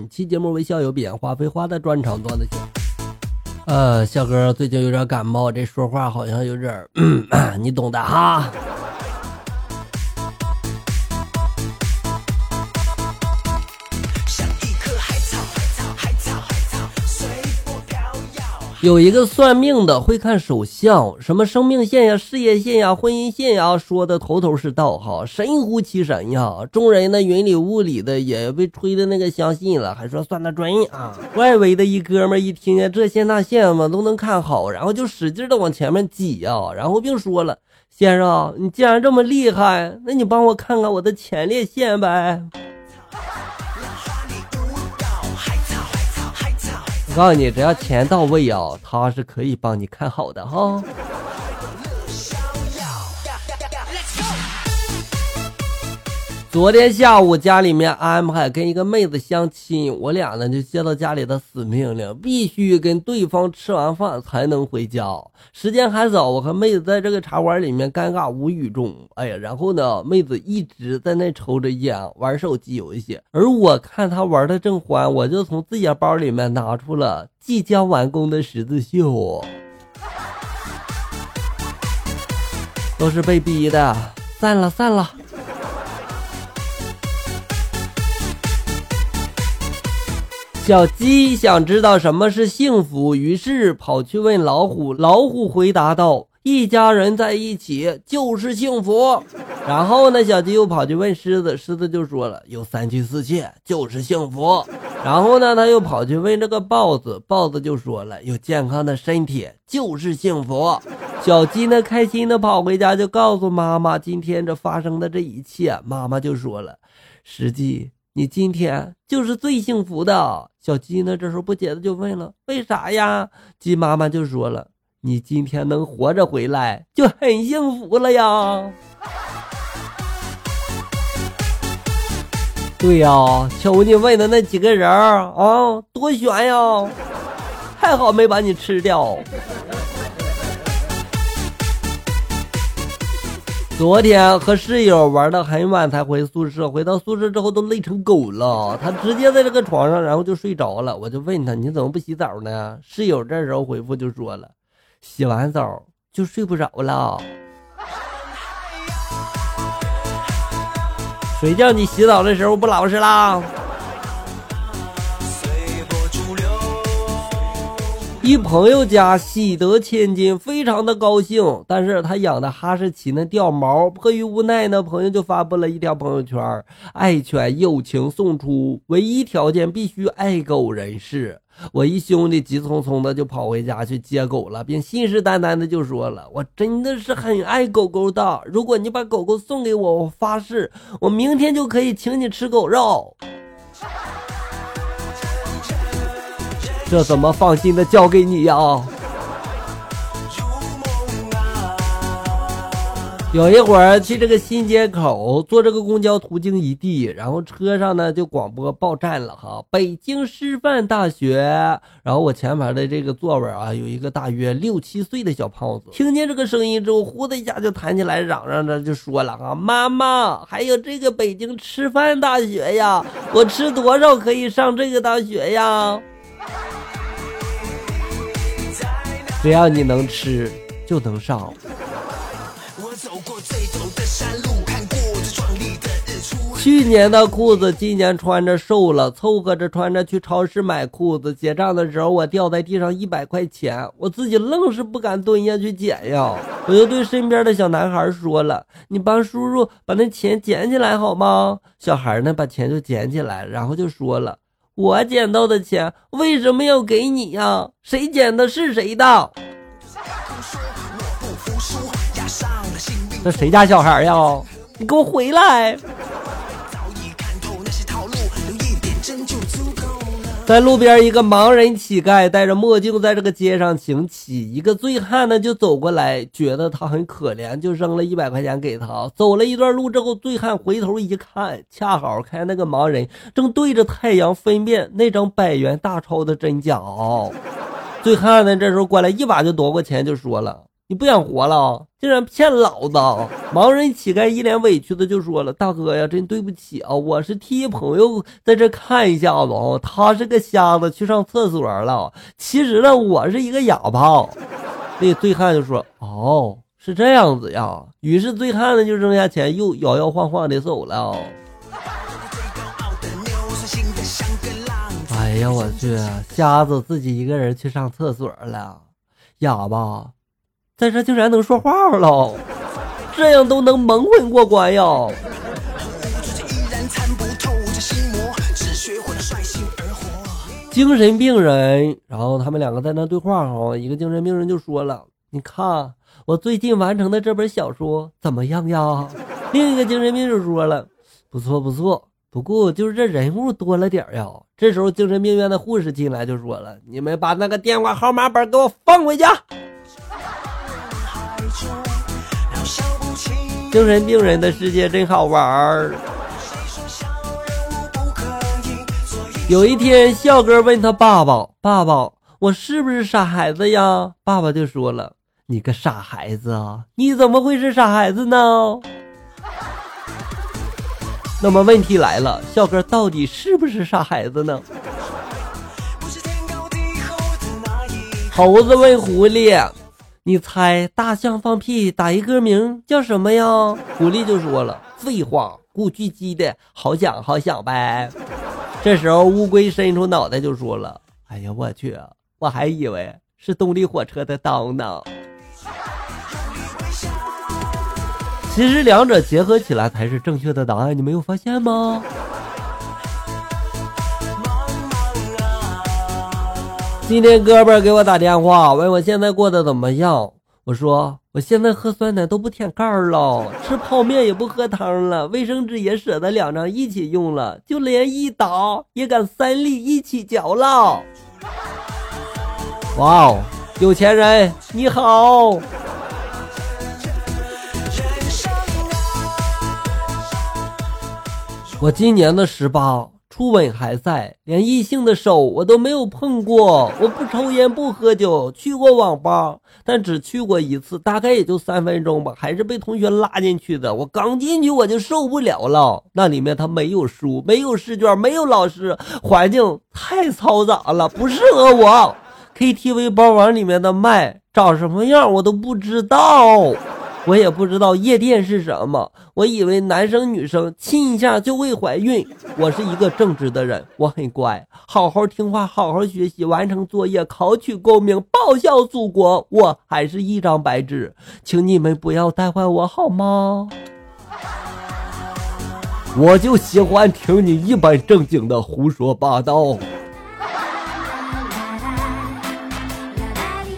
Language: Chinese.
本期节目为校友编，花非花的专场段子秀。呃，笑哥最近有点感冒，这说话好像有点，你懂的哈。有一个算命的会看手相，什么生命线呀、事业线呀、婚姻线呀，说的头头是道哈，神乎其神呀。众人呢云里雾里的也被吹的那个相信了，还说算的准啊。外围的一哥们一听见这线那线嘛都能看好，然后就使劲的往前面挤呀，然后并说了：“先生，你既然这么厉害，那你帮我看看我的前列腺呗。”我告诉你，只要钱到位啊，他是可以帮你看好的哈。昨天下午家里面安排跟一个妹子相亲，我俩呢就接到家里的死命令，必须跟对方吃完饭才能回家。时间还早，我和妹子在这个茶馆里面尴尬无语中，哎呀，然后呢，妹子一直在那抽着烟玩手机游戏，而我看她玩的正欢，我就从自己包里面拿出了即将完工的十字绣，都是被逼的，散了散了。小鸡想知道什么是幸福，于是跑去问老虎。老虎回答道：“一家人在一起就是幸福。”然后呢，小鸡又跑去问狮子，狮子就说了：“有三妻四妾就是幸福。”然后呢，他又跑去问这个豹子，豹子就说了：“有健康的身体就是幸福。”小鸡呢，开心的跑回家，就告诉妈妈今天这发生的这一切。妈妈就说了：“实际。”你今天就是最幸福的，小鸡呢？这时候不解的就问了：“为啥呀？”鸡妈妈就说了：“你今天能活着回来，就很幸福了呀。”对呀，求你问的那几个人儿啊，多悬呀！还好没把你吃掉。昨天和室友玩到很晚才回宿舍，回到宿舍之后都累成狗了。他直接在这个床上，然后就睡着了。我就问他：“你怎么不洗澡呢？”室友这时候回复就说了：“洗完澡就睡不着了。”谁叫你洗澡的时候不老实啦？一朋友家喜得千金，非常的高兴。但是他养的哈士奇呢掉毛，迫于无奈呢，朋友就发布了一条朋友圈：爱犬友情送出，唯一条件必须爱狗人士。我一兄弟急匆匆的就跑回家去接狗了，并信誓旦旦的就说了：“我真的是很爱狗狗的，如果你把狗狗送给我，我发誓，我明天就可以请你吃狗肉。”这怎么放心的交给你呀？有一会儿去这个新街口坐这个公交途经一地，然后车上呢就广播报站了哈，北京师范大学。然后我前排的这个座位啊，有一个大约六七岁的小胖子，听见这个声音之后，呼的一下就弹起来，嚷嚷着就说了啊：“妈妈，还有这个北京师范大学呀，我吃多少可以上这个大学呀？”只要你能吃，就能上。去年的裤子，今年穿着瘦了，凑合着穿着去超市买裤子。结账的时候，我掉在地上一百块钱，我自己愣是不敢蹲下去捡呀。我就对身边的小男孩说了：“你帮叔叔把那钱捡起来好吗？”小孩呢，把钱就捡起来，然后就说了。我捡到的钱为什么要给你呀？谁捡的是谁的？这谁家小孩呀？你给我回来！在路边，一个盲人乞丐戴着墨镜，在这个街上行乞。一个醉汉呢，就走过来，觉得他很可怜，就扔了一百块钱给他。走了一段路之后，醉汉回头一看，恰好看那个盲人正对着太阳分辨那张百元大钞的真假。醉汉呢，这时候过来一把就夺过钱，就说了：“你不想活了？竟然骗老子！盲人乞丐一脸委屈的就说了：“大哥呀，真对不起啊，我是替朋友在这看一下子哦，他是个瞎子，去上厕所了。其实呢，我是一个哑巴。”那醉汉就说：“哦，是这样子呀。”于是醉汉呢就扔下钱，又摇摇晃晃的走了。哎呀，我去！瞎子自己一个人去上厕所了，哑巴在这竟然能说话了，这样都能蒙混过关呀！精神病人，然后他们两个在那对话哈，一个精神病人就说了：“你看我最近完成的这本小说怎么样呀？”另一个精神病就说了：“不错不错。”不过就是这人物多了点呀。这时候精神病院的护士进来就说了：“你们把那个电话号码本给我放回家。”精神病人的世界真好玩儿。有一天，笑哥问他爸爸：“爸爸，我是不是傻孩子呀？”爸爸就说了：“你个傻孩子啊，你怎么会是傻孩子呢？”那么问题来了，笑哥到底是不是傻孩子呢？猴子问狐狸：“你猜大象放屁打一歌名叫什么呀？”狐狸就说了：“废话，古巨基的好想好想呗。”这时候乌龟伸出脑袋就说了：“哎呀，我去，我还以为是动力火车的当呢。”其实两者结合起来才是正确的答案，你没有发现吗？今天哥们给我打电话，问我现在过得怎么样。我说我现在喝酸奶都不舔盖了，吃泡面也不喝汤了，卫生纸也舍得两张一起用了，就连一打也敢三粒一起嚼了。哇哦，有钱人你好。我今年的十八，初吻还在，连异性的手我都没有碰过。我不抽烟不喝酒，去过网吧，但只去过一次，大概也就三分钟吧，还是被同学拉进去的。我刚进去我就受不了了，那里面它没有书，没有试卷，没有老师，环境太嘈杂了，不适合我。KTV 包房里面的麦长什么样我都不知道。我也不知道夜店是什么，我以为男生女生亲一下就会怀孕。我是一个正直的人，我很乖，好好听话，好好学习，完成作业，考取功名，报效祖国。我还是一张白纸，请你们不要带坏我好吗？我就喜欢听你一本正经的胡说八道。